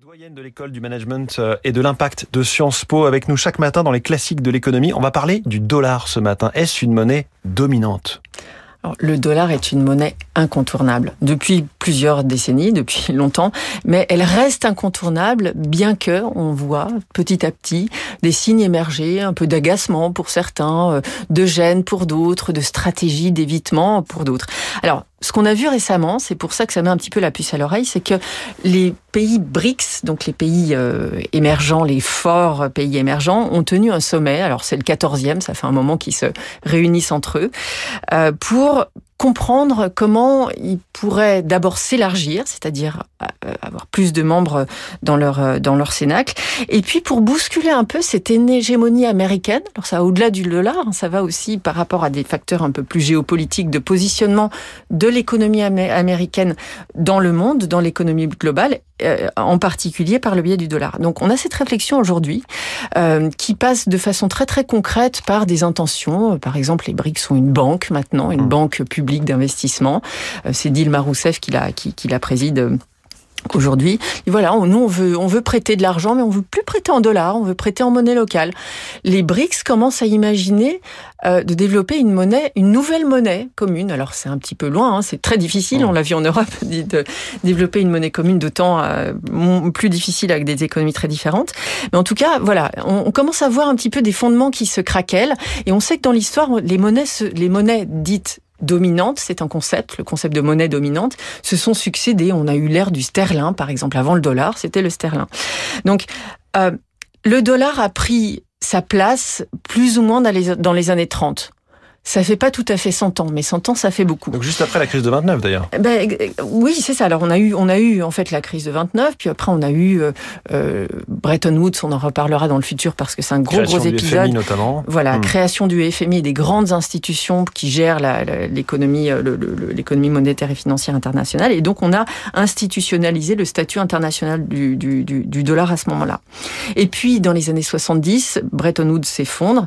Doyenne de l'école du management euh, et de l'impact de Sciences Po avec nous chaque matin dans les classiques de l'économie. On va parler du dollar ce matin. Est-ce une monnaie dominante? Le dollar est une monnaie incontournable depuis plusieurs décennies, depuis longtemps, mais elle reste incontournable, bien que on voit petit à petit des signes émerger, un peu d'agacement pour certains, euh, de gêne pour d'autres, de stratégie d'évitement pour d'autres. Alors, ce qu'on a vu récemment, c'est pour ça que ça met un petit peu la puce à l'oreille, c'est que les pays BRICS, donc les pays euh, émergents, les forts pays émergents, ont tenu un sommet. Alors c'est le 14e, ça fait un moment qu'ils se réunissent entre eux euh, pour comprendre comment ils pourraient d'abord s'élargir, c'est-à-dire euh, avoir plus de membres dans leur euh, dans leur cénacle, et puis pour bousculer un peu cette hégémonie américaine. Alors ça, au-delà du dollar, hein, ça va aussi par rapport à des facteurs un peu plus géopolitiques de positionnement de l'économie américaine dans le monde, dans l'économie globale, euh, en particulier par le biais du dollar. Donc on a cette réflexion aujourd'hui euh, qui passe de façon très très concrète par des intentions. Par exemple, les BRICS sont une banque maintenant, une mmh. banque publique d'investissement. Euh, c'est Dilma Rousseff qui la, qui, qui la préside Aujourd'hui, voilà, nous on veut on veut prêter de l'argent, mais on veut plus prêter en dollars, on veut prêter en monnaie locale. Les BRICS commencent à imaginer euh, de développer une monnaie, une nouvelle monnaie commune. Alors c'est un petit peu loin, hein, c'est très difficile. On l'a vu en Europe de développer une monnaie commune, d'autant euh, plus difficile avec des économies très différentes. Mais en tout cas, voilà, on, on, commence à voir un petit peu des fondements qui se craquellent, et on sait que dans l'histoire, les monnaies, les monnaies dites dominante, c'est un concept, le concept de monnaie dominante, se sont succédés. On a eu l'ère du sterling, par exemple, avant le dollar, c'était le sterling. Donc, euh, le dollar a pris sa place plus ou moins dans les, dans les années 30 ça fait pas tout à fait 100 ans, mais 100 ans, ça fait beaucoup. Donc juste après la crise de 29 d'ailleurs. Ben, oui, c'est ça. Alors on a eu, on a eu en fait la crise de 29, puis après on a eu euh, euh Bretton Woods. On en reparlera dans le futur parce que c'est un gros création gros du épisode. FMI notamment. Voilà, Hmm. création du FMI et des grandes institutions qui gèrent l'économie, euh, l'économie monétaire et financière internationale. Et donc on a institutionnalisé le statut international du, du, du, du dollar à ce moment-là. Et puis dans les années 70, Bretton Woods s'effondre,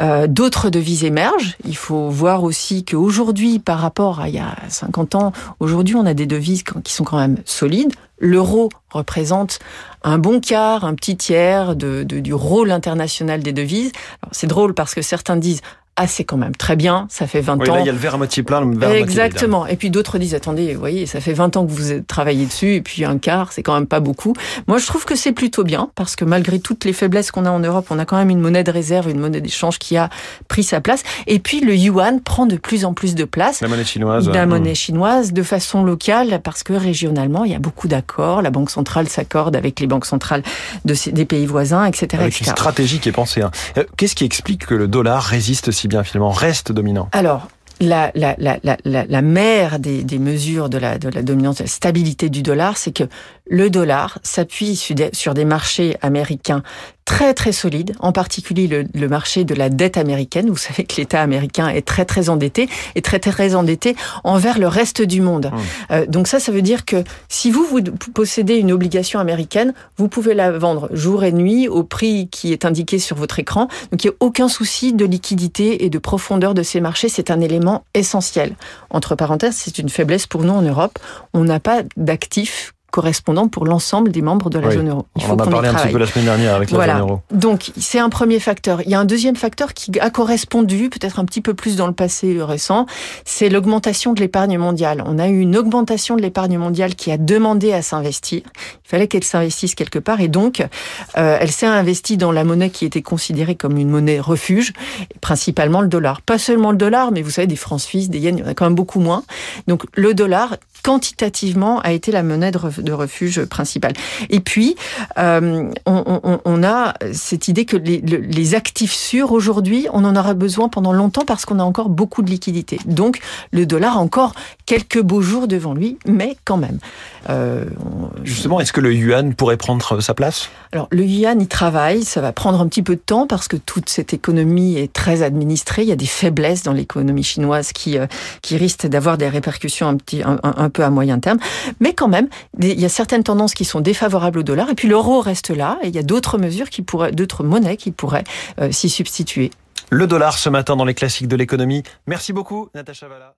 euh, d'autres devises émergent. Il faut voir aussi qu'aujourd'hui, par rapport à il y a 50 ans, aujourd'hui on a des devises qui sont quand même solides. L'euro représente un bon quart, un petit tiers du rôle international des devises. C'est drôle parce que certains disent ah c'est quand même très bien, ça fait 20 Oui, ans. là il y a le verre à moitié plein, le verre à moitié. Exactement. Et puis d'autres disent attendez, vous voyez, ça fait 20 ans que vous avez travaillé dessus et puis un quart, c'est quand même pas beaucoup. Moi, je trouve que c'est plutôt bien parce que malgré toutes les faiblesses qu'on a en Europe, on a quand même une monnaie de réserve, une monnaie d'échange qui a pris sa place. Et puis le yuan prend de plus en plus de place. La monnaie chinoise. La monnaie chinoise de façon locale parce que régionalement il y a beaucoup d'accords. La banque centrale s'accorde avec les banques centrales de ces- des pays voisins, etc. Avec une etc. stratégie qui est pensée. hein. Euh, Qu'est-ce qui explique que le dollar résiste si bien finalement, reste dominant. Alors, la, mère des, mesures de la, de la dominance, de la stabilité du dollar, c'est que le dollar s'appuie sur des, marchés américains très très solides, en particulier le, le marché de la dette américaine. Vous savez que l'État américain est très très endetté et très très endetté envers le reste du monde. Euh, donc ça, ça veut dire que si vous, vous possédez une obligation américaine, vous pouvez la vendre jour et nuit au prix qui est indiqué sur votre écran. Donc il n'y a aucun souci de liquidité et de profondeur de ces marchés. C'est un élément essentiel. Entre parenthèses, c'est une faiblesse pour nous en Europe. On n'a pas d'actifs correspondants pour l'ensemble des membres de la Oui. zone euro. Il On faut en a parlé un petit peu la semaine dernière avec la Voilà. zone euro. Donc, c'est un premier facteur. Il y a un deuxième facteur qui a correspondu, peut-être un petit peu plus dans le passé récent, c'est l'augmentation de l'épargne mondiale. On a eu une augmentation de l'épargne mondiale qui a demandé à s'investir. Il fallait qu'elle s'investisse quelque part et donc, euh, elle s'est investie dans la monnaie qui était considérée comme une monnaie refuge, principalement le dollar. Pas seulement le dollar, mais vous savez, des francs suisses, des yens, il y en a quand même beaucoup moins. Donc, le dollar, quantitativement, a été la monnaie de ref- de refuge principale. Et puis, euh, on, on- on a cette idée que les, le- les actifs sûrs, aujourd'hui, on en aura besoin pendant longtemps parce qu'on a encore beaucoup de liquidités. Donc, le dollar a encore quelques beaux jours devant lui, mais quand même. Euh, on- Justement, est-ce que le yuan pourrait prendre sa place? Alors, le yuan y travaille, ça va prendre un petit peu de temps parce que toute cette économie est très administrée. Il y a des faiblesses dans l'économie chinoise qui, euh, qui risquent d'avoir des répercussions un, petit, un peu à moyen terme. Mais quand même, des- il y a certaines tendances qui sont défavorables au dollar et puis l'euro reste là et il y a d'autres mesures d'autres monnaies qui pourraient euh, s'y substituer. Le dollar ce matin dans les classiques de l'économie. Merci beaucoup, Natacha Valla.